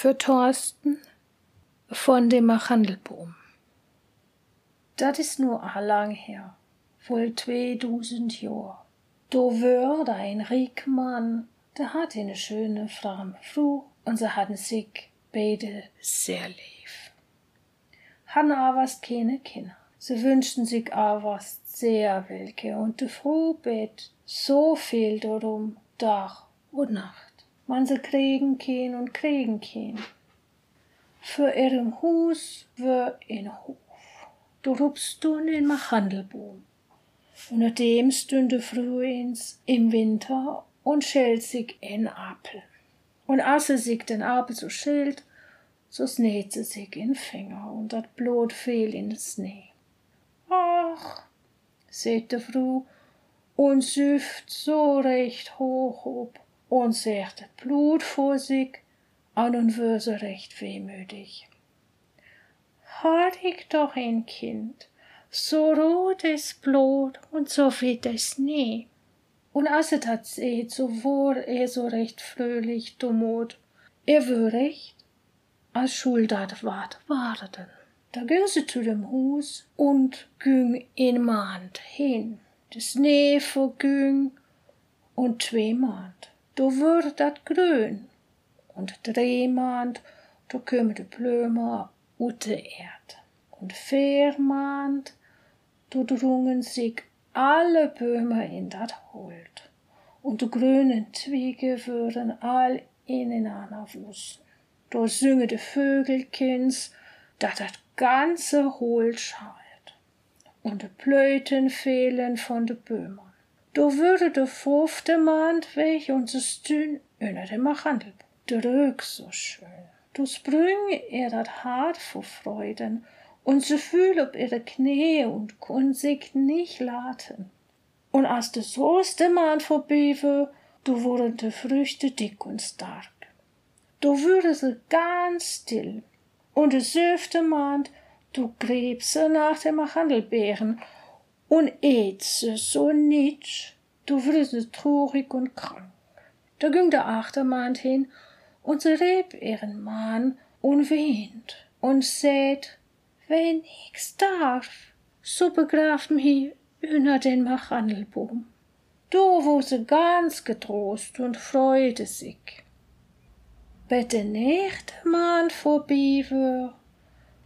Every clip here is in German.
für Thorsten von dem Machandelboom. Dat is nur a lang her, wohl zweitausend Jahr. Do wör ein riek Mann, der hat eine schöne framme Frau und sie hatten sich beide sehr lieb. Han avast keine Kinder. Sie wünschten sich avast sehr welke und die Frau bet so viel darum, Tag und Nacht man sie kriegen kann und kriegen kann. Für ihrem Hus wär in Hof. Du rupst du in Machandelboom. Und nachdem stünde frühins im Winter und schält sich in Apel. Und als sie sich den Apel so schält, so snäht sie sich in Finger und dat Blut fiel in den Schnee. Ach, seht der Frau und süft so recht hoch ob und sagt Blut vor sich an und so recht wehmütig. Hat ich doch ein Kind, so rotes Blut und so viel das nie. Und als er dat seht, so wor er so recht fröhlich dummot. Er wär recht, als Schuldat wart warten. Da ging sie zu dem Hus und ging in Mand hin. Das Schnee verging und zwei Mand då wurd grün und drehmand då kom de plömer ute erd und viermand då drungen sich alle Böhme in dat Holt und de grünen Zwiege würden all ineinander wussen. Do sünge de Vögelkins, dat dat ganze Holt schallt und de Plöten fehlen von de Böhmer. Då würde de fünfte Mand weg und se stün unter dem Machandel. Drück so schön. Du sprüng er dat hart vor Freuden und se fühl ob ihre Knie und kun sich nicht laten. Und als de soeste Mand vorbeiwe, du wurden de Früchte dick und stark. Du würde se ganz still. Und de siebte Mand, du grieb se nach dem Machandelbeeren und ätze so nitsch, du wirst traurig und krank. Da ging der Achtermann hin und rieb ihren Mann und weint und sät, wenn ich's darf, so begraf mich unter den Machandelboom. Do wo sie ganz getrost und freute sich. Bet der nächste Mann vorbei wär,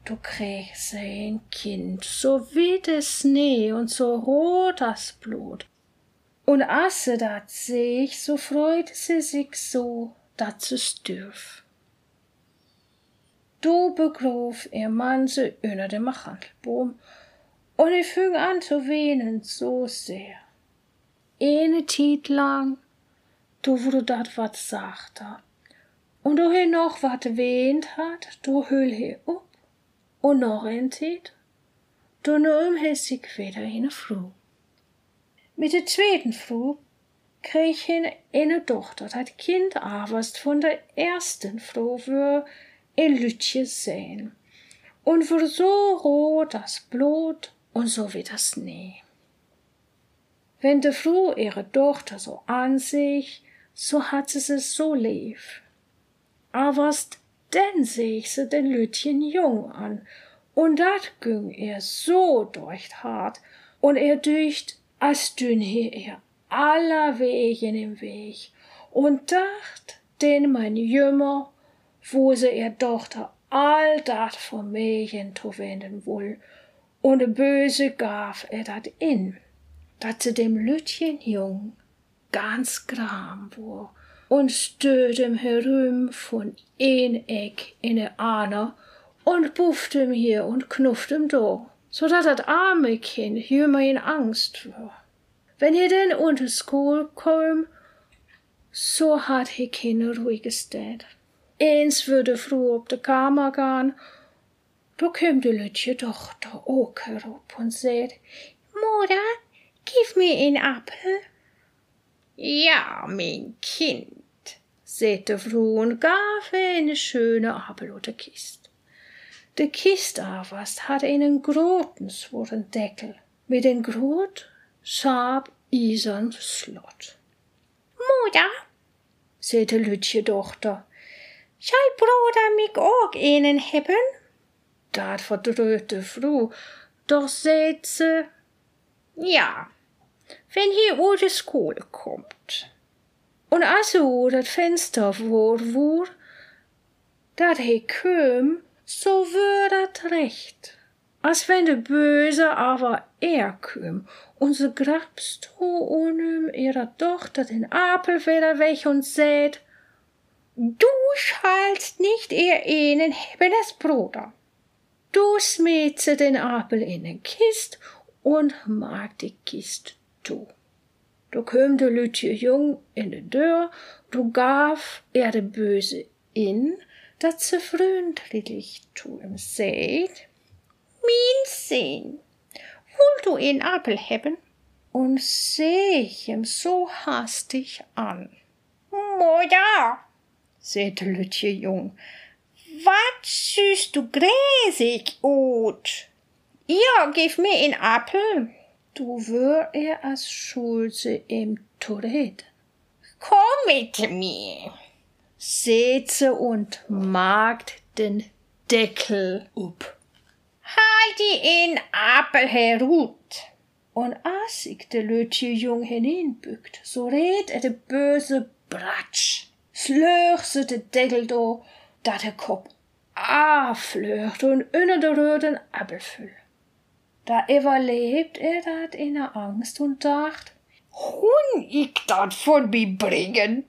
Du kriegst ein Kind, so wie der Schnee und so rot das Blut. Und als sie dat sich, so freute sie sich so, dat sie stürf. Du begruf ihr Mann sie unter dem Machandelbaum und ich fing an zu weinen so sehr. Eine Zeit lang, du wurde dat wat sachter. Und du he noch wat wehnt hat, du hüll he up und noch ein Tit, du nur sich wieder eine Frau. Mit der zweiten Frau krieg hin eine Tochter, dat Kind aberst von der ersten Frau wür in Lütje sehen und wür so rot das Blut und so wie das Schnee. Wenn de Frau ihre Tochter so an sich, so hat sie es so lieb. Aberst denn seh ich se den Lütchen jung an, und dat güng er so hart, und er dücht, als dünn he er aller Wegen im Weg, und dacht, den mein Jümmer, wo se er Tochter all dat vom Mädchen zu wenden wohl, und böse gaf er dat in, dat se dem Lütchen jung ganz gram wur, und stöd ihm herüm von een Eck in ne aner und bufft ihm hier und knufft ihm do, so dat dat arme Kind jümmer in Angst wür. Wenn ihr denn unter School kom, so hat he keine ruhige Stät. Eins würde früh ob de Kammer gehen, da käm de Lütje Tochter auch herup und seht, Mutter, gib mir ein Apfel. Ja, mein Kind, seht de Frau und gaf eine schöne Apfel oder Kist. De Kist avast hat einen groten sworen Deckel mit en grot, scharf isern Slot. Mutter, seht de Lütje Tochter, Schall Bruder mich auch einen hebben? Dat verdröht de Frau, doch seht ze, ja, wenn hier de Schule kommt. Und also dat Fenster vor wur, dat he köm, so wür dat recht. Als wenn de Böse aber er köm, und so grabst du unum ihrer Tochter den Apel wieder weg und sät, du schallst nicht ihr ihnen hebben das Bruder. Du smetze den Apel in den Kist und mag die Kist du. Du köm de Lütje Jung in de Deur, du gaf er de Böse in, dat ze vriendlich tu ihm seht. Sinn, will du in Apel hebben? Und seh ich ihm so hastig an. Mutter, sagte Lütje Jung, wat süßt du gräsig ut? Ja, gib mir in Apel. Du er als Schulze im Tourette. Komm mit mir. Setze und magt den Deckel up. Halt in Apel herut. Und als ich de Lütje Jung hineinbückt, so red er de böse Bratsch. Slöchse de Deckel do, dat de Kopf afleucht und inne de röden Appel füll. Da überlebt er dat in der Angst und dacht, Hun ich dat von mi bringen?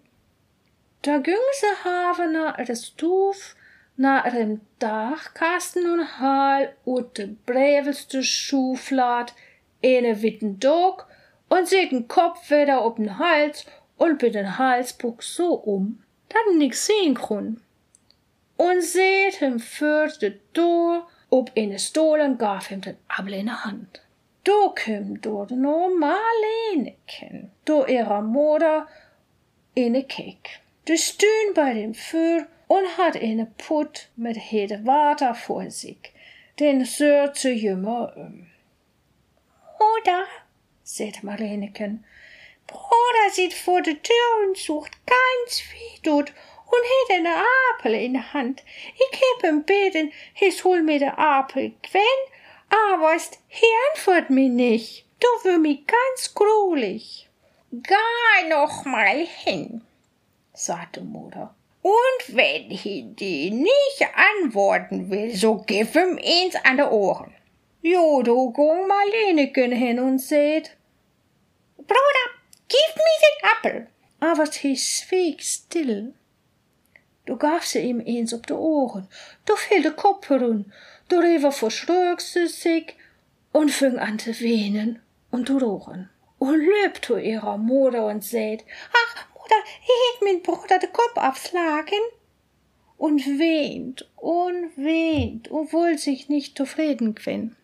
Da ging se have nach de Stuf, nach dem Dachkasten und hal ut de brevelste Schuflad ene witten Dog und segen Kopf wieder ob'n Hals und mit den Halsbuch so um, dat nix sehen krun. Und seht hem für de Ob ene Stolen gaf hem den Abel in der Hand. Do küm dort no Marleneken, do ihrer Mutter ene Kek. De stün bei dem Föhr und hat ene Put mit hede Water vor sich, den sör zu jümmer um. Mutter, sagt Marleneken, Bruder sieht vor der Tür und sucht ganz wie dort und het eine Apel in der Hand. Ich heb ihm beten, his hol mir der Apel gwen, aber ist, he antwort mir nicht. Du wür mi ganz grulich. Geh noch mal hin, sagte Mutter. Und wenn he die nicht antworten will, so gib ihm eins an de Ohren. Jo, du gong Marleneken hin und seht, Bruder, gib mir den Apfel. Aber he schwieg still. Du gaf ze ihm eens op de oren, du viel de Kopf herun, du rever verschrög sie sich und fing an zu weinen und zu rochen. Und löbt zu ihrer Mutter und seht, ach, Mutter, ich mein Bruder de Kopf abschlagen. Und weint und weint, obwohl sich nicht zufrieden quinn.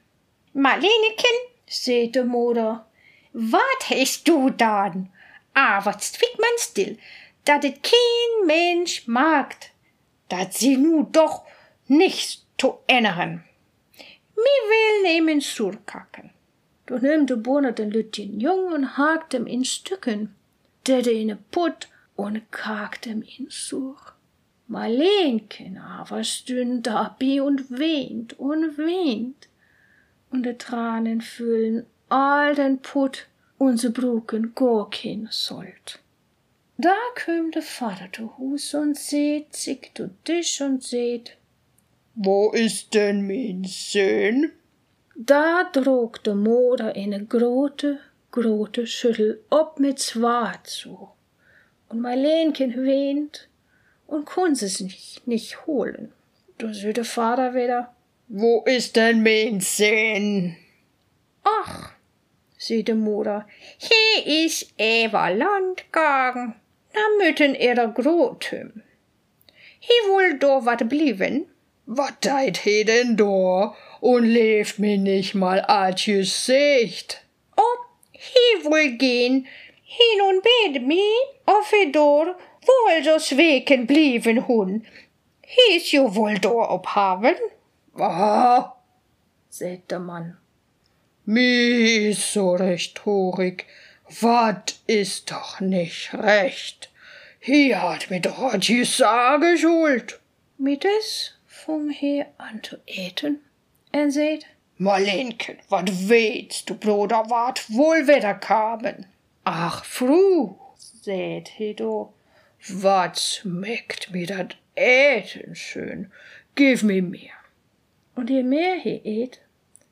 Marleneken, seht de Mutter, wat hast du dann? Aber zwick man still, dat et kein Mensch magt, dat sie nu doch nicht zu ändern. Mi will nehmen surkacken. Du nimm de Bohne den Lütchen Jung und hakt em in Stücken, der de in Put und kakt em in sur. Marlenken aber stünd da bi und wehnt und wehnt, und de Tranen füllen all den Put und se bruken gorkin sollt. Da köm de Vater zu Hus und seht sich zu Tisch und seht, Wo ist denn mein Sohn? Da drog de Mutter eine grote, grote Schüttel ob mit Zwar zu. Und Marlenchen weint und kun sie sich nicht holen. Der Vater wieder, Wo ist denn mein Sohn? ach, sieht de Mutter, Hier is Eva Landgang. Na mütten ihrer Grotem. Hier wohl do wat blieben. Wat deit he denn da und lebt mir nicht mal atjes Sicht? Oh, hier wohl gehen. Hin und bet mi, he dor, wohl so sweken blieben hun. Hier is jo wohl do obhaben. Ah, sagt der Mann. mi is so recht horig. Wat is doch nicht recht. Hier hat mit Rotjes Sage schuld. Mit es fing he an zu eten en seht, Marlenken, wat weet du, Bruder, wat wohl wieder kamen? ach, Fru, seht he do, Wat schmeckt mir dat Eten schön? Gib mir mehr. und je mehr he et,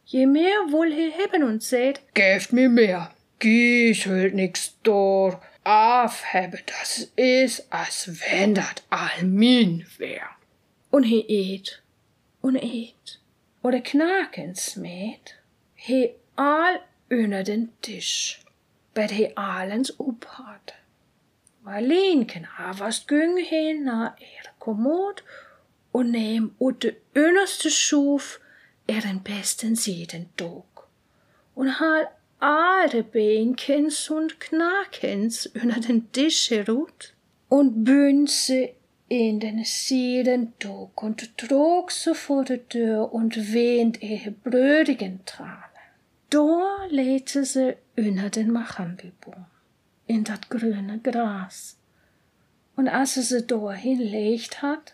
je mehr wohl he hebben und seht, Gebt mir mehr. Gies hört nix dor. Aufhebe, das is, als wenn dat all min wär. und he et, und et, und de knaken smet, he all under den Tisch, bet he allens ophad. Marlenken havast gyng he na er kommod, und neem ut de underste schuf er den besten sieden dog, und hal alle Beinkens und Knakens under den Tisch herut, und bünse in den Sieden dog und trug so vor der Tür und wehnt ihre brödigen Tranen. Da legte sie unter den Machandelbaum, in dat grüne Gras. Und als sie sie da hinlegt hat,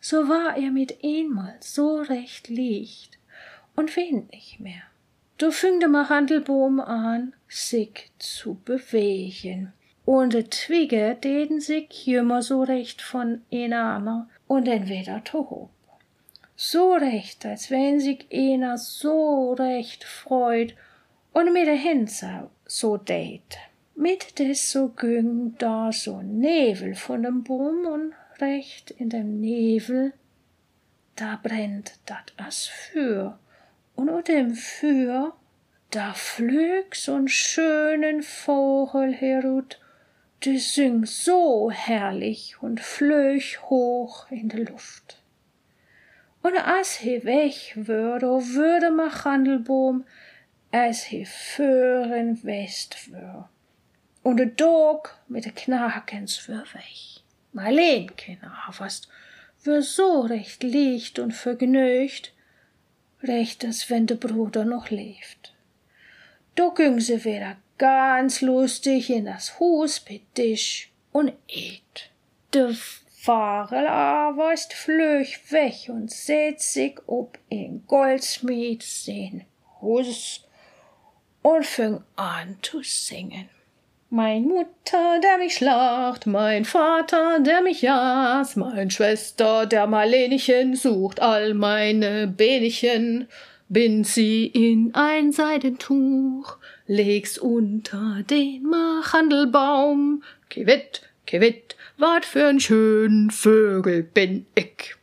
so war er mit einmal so recht licht und weint nicht mehr. Da fing der Machandelbaum an, sich zu bewegen und de Twigge deden sich jümmer so recht von einander und dann wieder hob. So recht, als wenn sich einer so recht freut und mit der Hänse so dät. Mit des so güng da so Nebel von dem Baum und recht in dem Nebel, da brennt dat as Feuer und unter dem Feuer, da flög so'n schönen Vogel herut die sing so herrlich und flög hoch in de Luft. Und as he weg würde, würde Machandelboom, as he fören west wür. Und de Dog mit de Knakens wür weg. Marlenken avast wür so recht licht und vergnügt, recht als wenn de Bruder noch lebt. Da ging sie wieder ganz lustig in das Hus mit Tisch und et. De Farel aber ist flöch weg und set sich ob in Goldsmith sein Hus und fing an zu singen. Mein Mutter, der mich schlacht, mein Vater, der mich jas, mein Schwester, der Marlenchen sucht all meine Benchen, bind sie in ein Seidentuch, leg's unter den Machandelbaum. Kiwit, kiwit, wat für'n schön Vögel bin ich.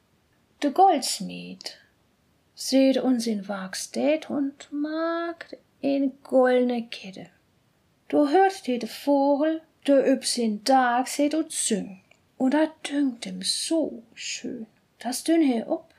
De Goldsmith seht uns in Wagstedt und mag in goldne Kette. Du hört die de Vogel, der üb sin Tag seht und syng. Und dat dünkt ihm so schön. Das dünn he op.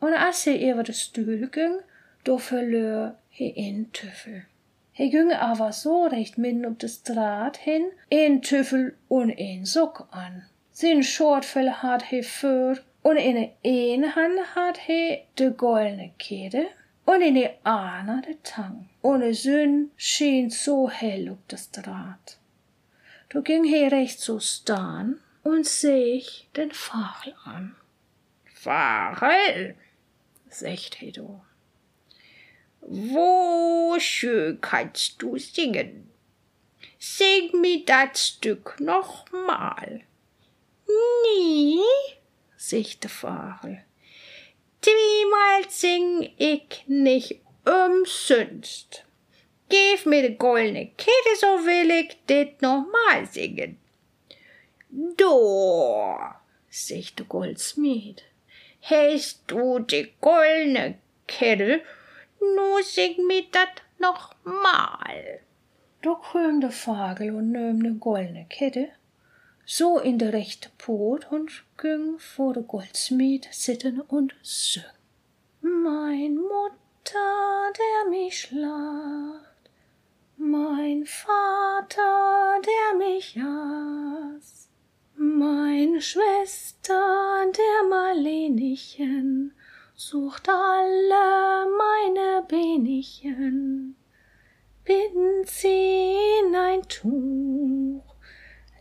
Und als he über de Stühl ging, do verlor he in Tüffel. He ging aber so recht mitten ob de Straat hin, een Tüffel und een Sock an. Sin Schortfell hat he für, und in een Hand hat he de goldene Kette, und in de andere de Tang. De Sünn schien so hell ob de Straat. Du ging he recht so stan und sich den Fachel an. Farel, Secht he do. wo schön kannst du singen? Sing mir dat Stück noch mal. Nie, sich de Fachel. Zweimal sing ich nicht umsonst. Gib mir de goldene Kette, so will ich dit noch mal singen. Do, sich de Goldsmith. hast du die goldene Kette, nu sing mir dat noch mal. Da krüm de Fagel und nöm de goldne Kette, so in de rechte Pot und ging vor de Goldsmith sitten und söng. Mein Mutter, der mich schlacht, mein Vater, der mich jas, mein Schwester, der Marlenichen, sucht alle meine Benichen. Binden sie in ein Tuch,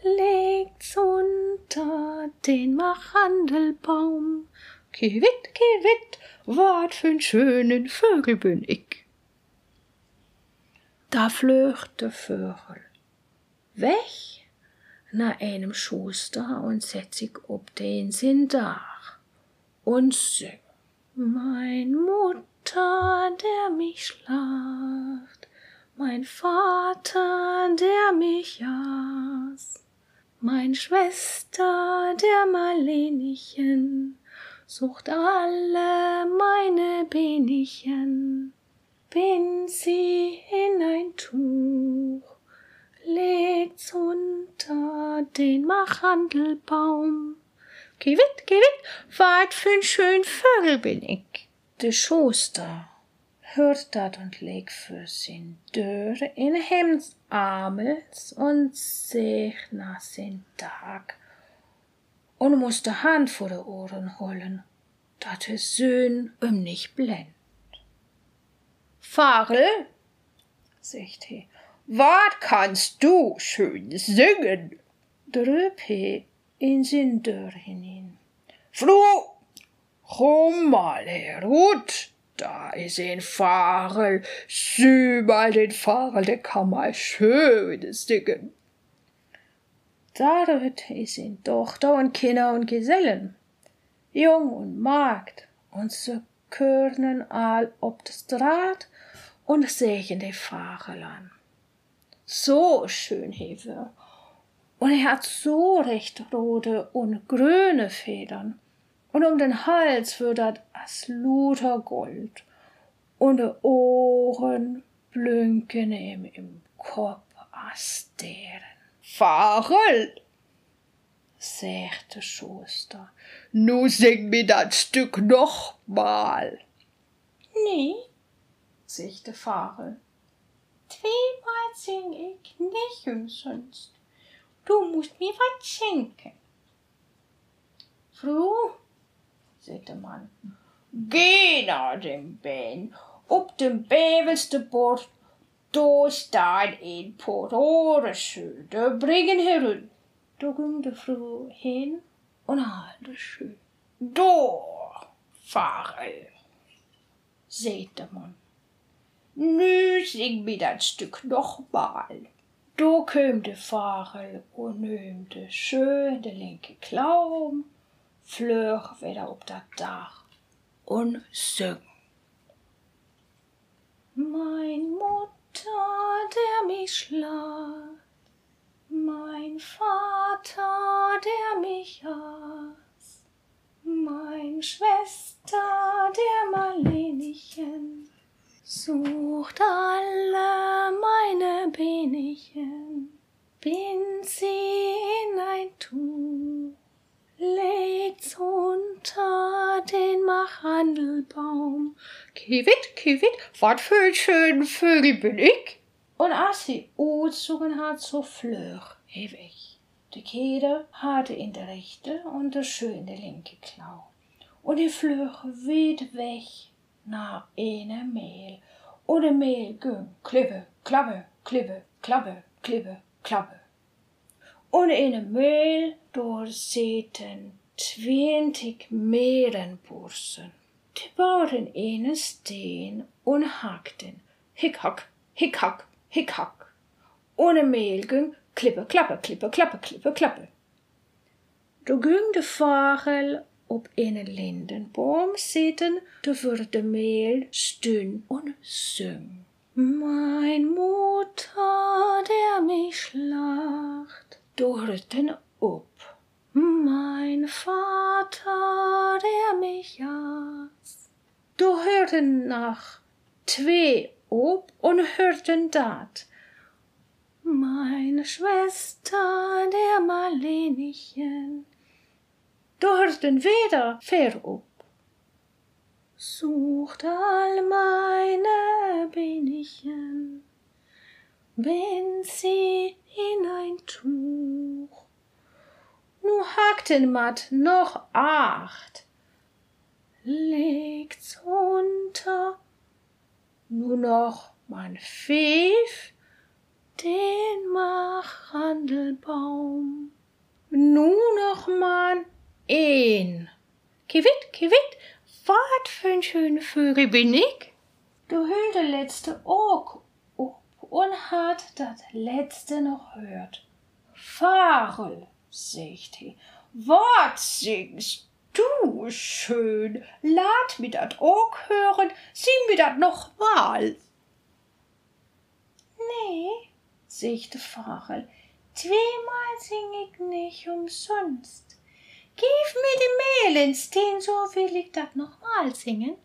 legt's unter den Machandelbaum. Kiewit, kiewit, wat für'n schönen Vögel bin ich. Da flöcht der Vögel weg nach einem Schuster und setzt sich ob den sin Dach und singt. Mein Mutter, der mich schlacht, mein Vater, der mich jas, mein Schwester, der Marlenichen, sucht alle meine Benichen, bin sie in ein Tuch, legt's unter den Machandelbaum. Kiewit, kiewit, wat für'n schön Vögel bin ich. De Schuster hört dat und legt für sin Dörr in Hemds Armels und sich nach sin Tag und muss de Hand vor de Ohren holen, dat de Söhn um nicht blend. Farel, sagt he, wat kannst du schön singen? drüb he in sin Dörr hinein. Fru, komm mal herut, da is ein Farel, sieh mal den Farel, der kann mal schönes singen. Da rührt is in Tochter und Kinder und Gesellen, Jung und Magd, und se körnen all ob de Straat und sehen de Farel an. So schön hewe. Und er hat so recht rote und grüne Federn. Und um den Hals wird dat as luter Gold. Und de Ohren blünken ihm im Kopf as deren. Farel, sagt der Schuster. nu sing mir das Stück noch mal. Nee, sagt der Farel. Zweimal sing ich nicht umsonst. Du musst mir was schenken. Fru, der Mann, Geh nach dem Ben, ob dem bevelste Bord, da steht ein paar Ohrenschöne, bringen herun. ging der Fru hin und halte schön. Da, Farel, sagt der Mann. nu sing mir das Stück noch mal. Da köm de Farel und nehmte schön de linke Klaum, flöch wieder ob dat Dach. Und söng. Mein Mutter, der mich schlacht, mein Vater, der mich aß, mein Schwester, der Marlenichen, sucht alle meine Benichen, bind sie in ein Tuch, legt's unter den Machandelbaum, Kiewit, kiewit, wat für ein schönen Vögel bin ich? und als sie uitzogen hat, so flöch he weg. De Keder hatte in der rechte und der schön de linke Klau. Und die flöch weit weg nach eine Mehl. Und de Mehl ging klippe, klappe, klippe, klappe, klippe, klappe. Und in Mehl dort säten zwanzig Meerenbursen. Die bauten einen Steen und hackten. Hickhack, hickhack, hickhack. Ohne Mehl ging klippe, klappe, klippe, klappe, klippe, klappe. Da ging de Vogel op een lindenboom zitten, da de Mehl stün und süng. Mein Mutter, der mich schlacht, dorten op. Mein Vater, der mich jas. Da hörten nach zwei ob und hörten dat. Meine Schwester, der Marlenichen, da hörten wieder fair ob. Sucht all meine Benichen, wenn sie in ein Tuch. Nu hakten mat noch acht, legt's unter, nu noch mein Pfiff, den Machandelbaum. Nu noch man een. Kiwit, kiwit, wat für ein schöner Vögel bin ich? Du de letzte op und hat dat letzte noch hört. Farel, sagt he, wat singst du schön? Lad mir dat Oog hören, sieh mir dat noch mal. Nee, sagte Farel, zweimal sing ich nicht umsonst. Gib mir die Mehlens, den so will ich dat noch mal singen.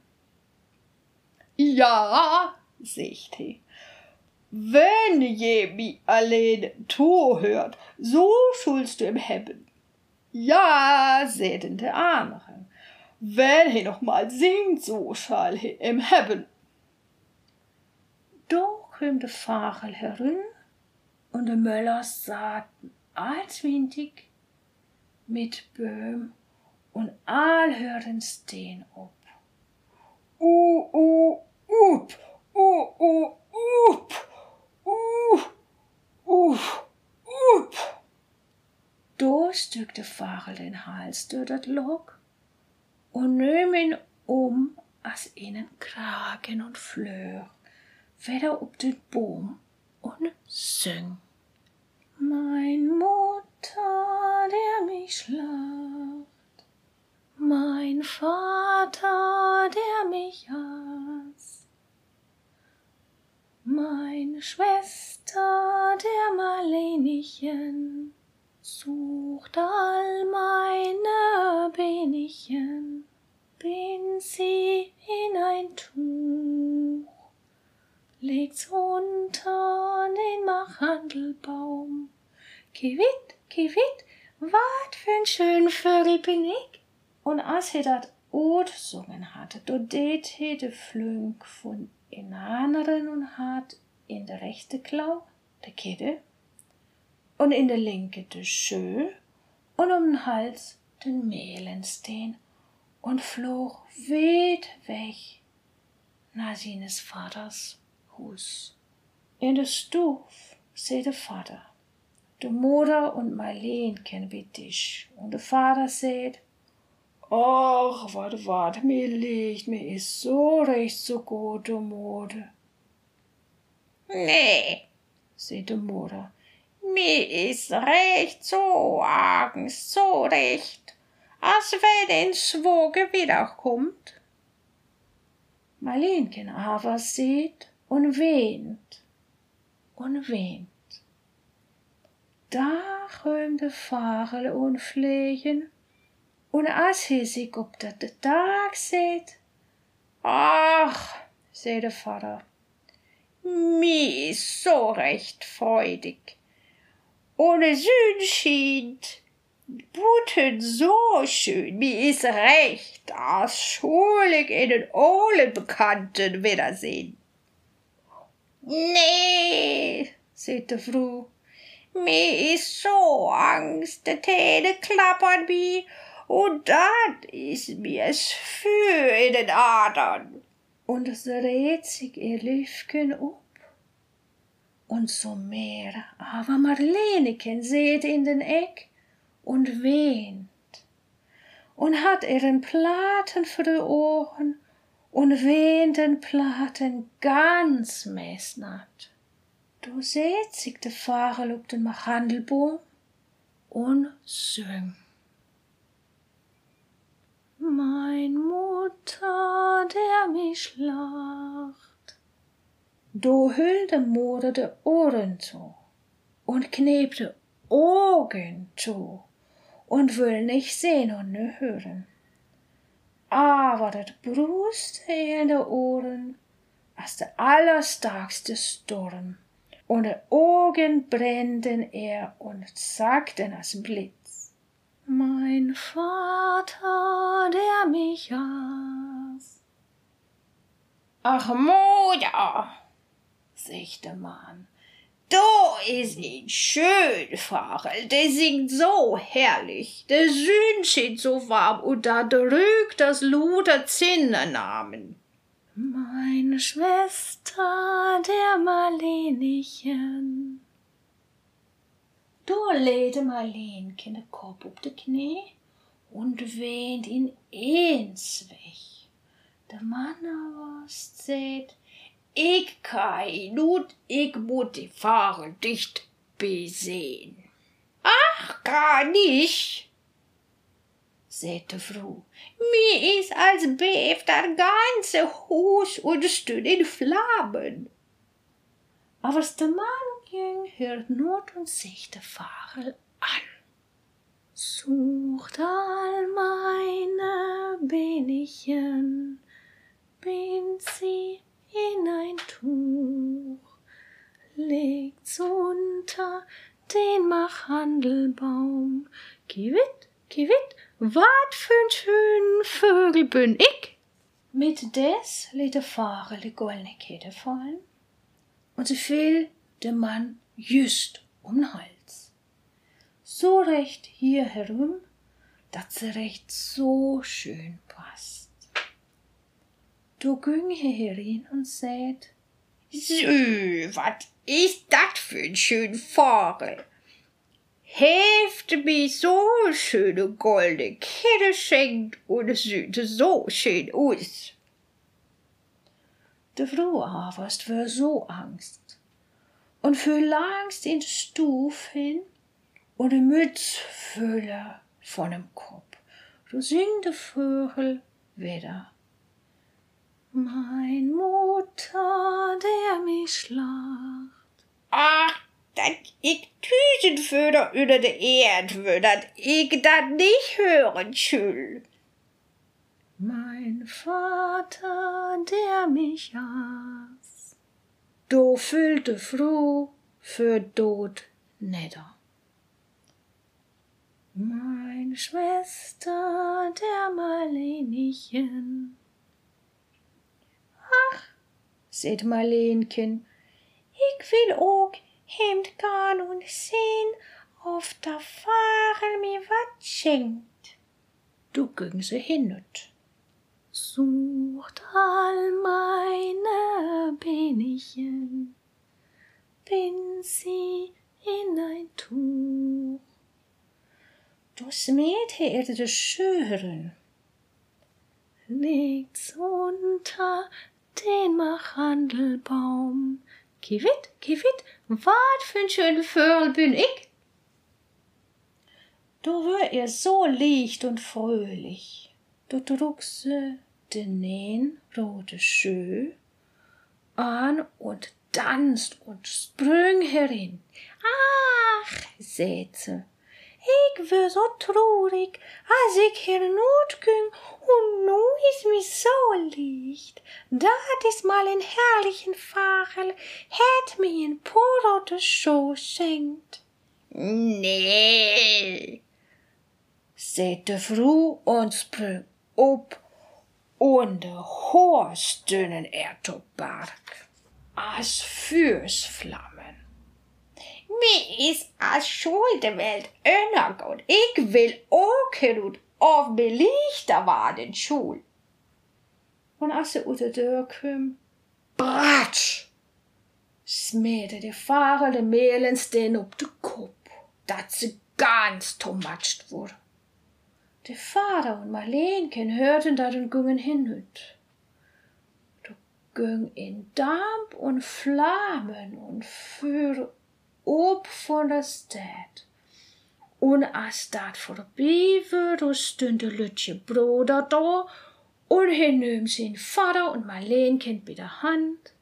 Ja, sagt he, wenn je mi allein to hört, so schulst du im Hebben. Ja, säten de anderen, wenn he noch mal singt, so schall he im Hebben. Doch kwam de Farel herin und de Möllers saten allswindig mit Böhm und all hörten steen op. Uh, uh, up, uh, uh, up, uh, uh, up. Stück de den Hals durch dat Lock und nöm ihn um als innen Kragen und Fleur wieder op den Boom und süng. Mein Mutter, der mich schlacht, mein Vater, der mich hasst, meine Schwester, der Marlenichen, sucht all meine Benichen, bin sie in ein Tuch legt's unter den Machandelbaum. Kiwit, kiwit, wat für ein schön Vögel bin ich. Und als he dat Ot sungen hatte, do det he de Flünk von in anderen und hat in der rechte Klau de Kidde und in der linke de Schö und um den Hals den Mehlensteen und flog weit weg nach seines Vaters Hus. In der Stuf seh de Vater. De Mutter und Marleen kennen wie dich. Und der Vater seht, Ach, wat, wat, mir liegt, mir is so recht so gut, de Mutter. Nee, seht de Mutter. Mir is recht so argens, so recht, als wenn ein Schwoge wiederkommt. Marleenchen aber seht und weent und weent. Da röm de Farel und Flegen, und als he sich op dat de Tag seht, Ach, sei de Vater, mi is so recht freudig. Ohne Süd schient, Buten so schön, mi is recht, als schulig in den Ohlen Bekannten wiedersehen. Nee, seht de Frau, mi is so Angst, de Täne klappern mi, und dat is mir's für in den Adern. und es dreht sich ihr Lüfken up. Und so mehr, aber Marleneken seht in den Eck und weint und hat ihren Platen für die Ohren und weint den Platen ganz mesnat. Du seht sich de Farel ob den Machandelboom und süng. Mein Mutter, der mich schlacht. Du hüllt de Mutter de Ohren zu und knebte Augen zu und will nicht sehen und ne hören. Aber dat brust in de Ohren als der allerstarkste Sturm und de Augen brennten er und sagten als Blitz. Mein Vater, der mich hasst. Ach, Mutter, der Mann, du is ein schön Farel, der singt so herrlich, der Sünd steht so warm und da drückt das Luder Zinnernamen. Meine Schwester, der Marlenichen, Da legde Marlenchen den Kopf auf de Knie und weent in eins weg. Der Mann aber sagt, ich kann nut, ich muss die Fahrer dicht besehen. Ach, gar nicht, sagt die Frau. Mir ist als beeft das ganze Haus und steht in Flammen. Aber der Mann ging, hört Not und sich der Fahrer an. Sucht all meine Benchen, bind sie in ein Tuch, legt's unter den Machandelbaum. Gewitt, gewitt, wat für'n schönen Vögel bin ich? Mit des lädt der Fahrer die goldene Kette fallen und sie fiel dem Mann just um den Hals. So recht hier herum, dass sie recht so schön. Du ging herin und sät, So, wat ist dat für ein schön Vogel? Hälfte mir so schöne goldene Kette schenkt und es sieht so schön aus. De Frau aber war so Angst und für langst in de Stuf hin und de Mütz fülle von dem Kopf. Du sing de Vögel wieder. Mein Mutter, der mich schlacht. Ach, dat ich Tüsenföder über de Erd will, dat ich dat nicht hören schül. Mein Vater, der mich aß. Do füllte Froh für Tod nieder. Mein Schwester, der Marlenchen. Ach, seht Marlenchen, ich will auch hemd garn und sehn, auf der Fahre mir wat schenkt. Du ging sie hinut. Sucht all meine Benchen, bind sie in ein Tuch. Du smet erde de Schören, legt's unter den Machandelbaum. Gewitt, gewitt, wat für'n schöne Vögel bin ich? Du wär ihr so licht und fröhlich. Du druckse den nähen rote Schö an und tanzt und sprüng herin. Ach, seht ich wär so traurig, als ich hernut ging und nu is mi so licht. Dat is mal en herrlichen Vogel, hätt mi en porote Schö schenkt. Nee, seht de Frau und sprüng op und de Horstdünnen er to Bark, as Fürsflammen. Als schuld de Welt undergått. Ich will åka ut av belichter var den. Und als sie unter Dörr küm, bratsch, smähte der Fahrer de Mehlens den op de Kopf, dat sie ganz tomatscht wurde. Der Vater und Marlenchen hörten dat und gingen hinüt. Du ging in Damp und Flammen und Feuer ob von der Stadt. Und als dat vorbei war, da stund de Lütje Bruder da und er nahm sein Vater und Marlenchen bei der Hand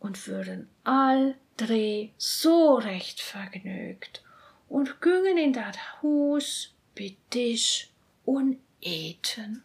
und würden all drei so recht vergnügt und gingen in dat Haus bei Tisch und eten.